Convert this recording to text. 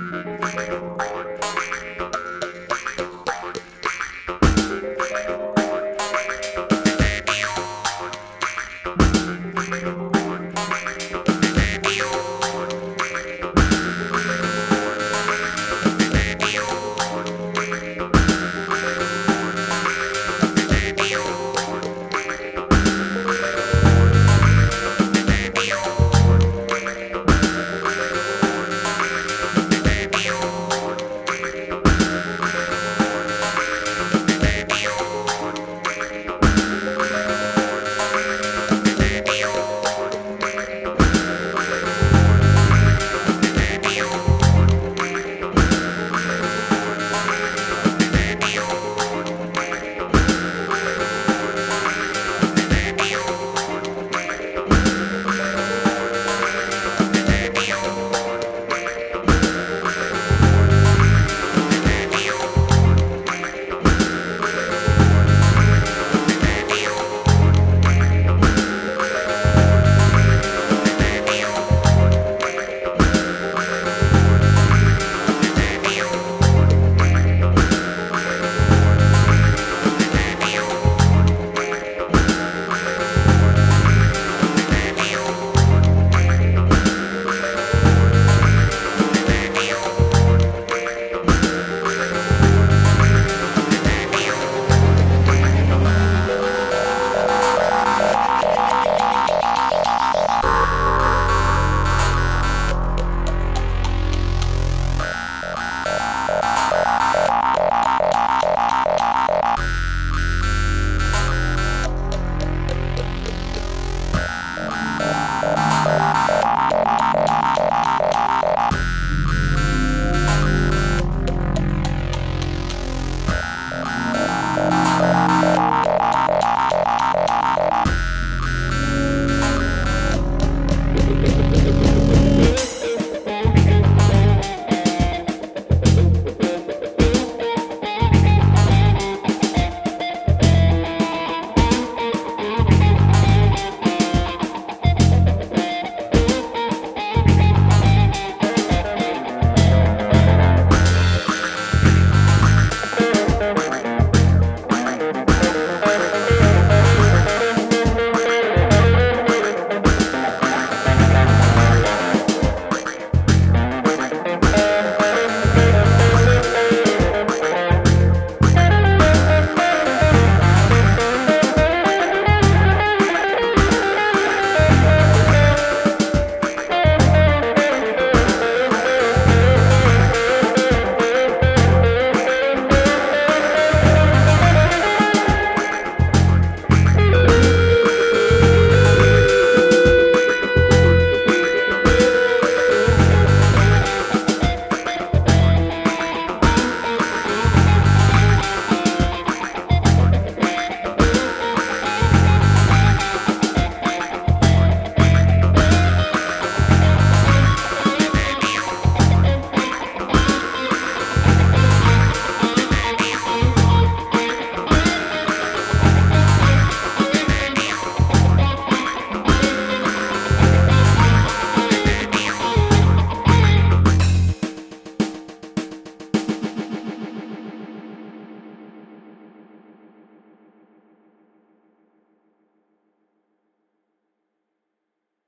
Bye.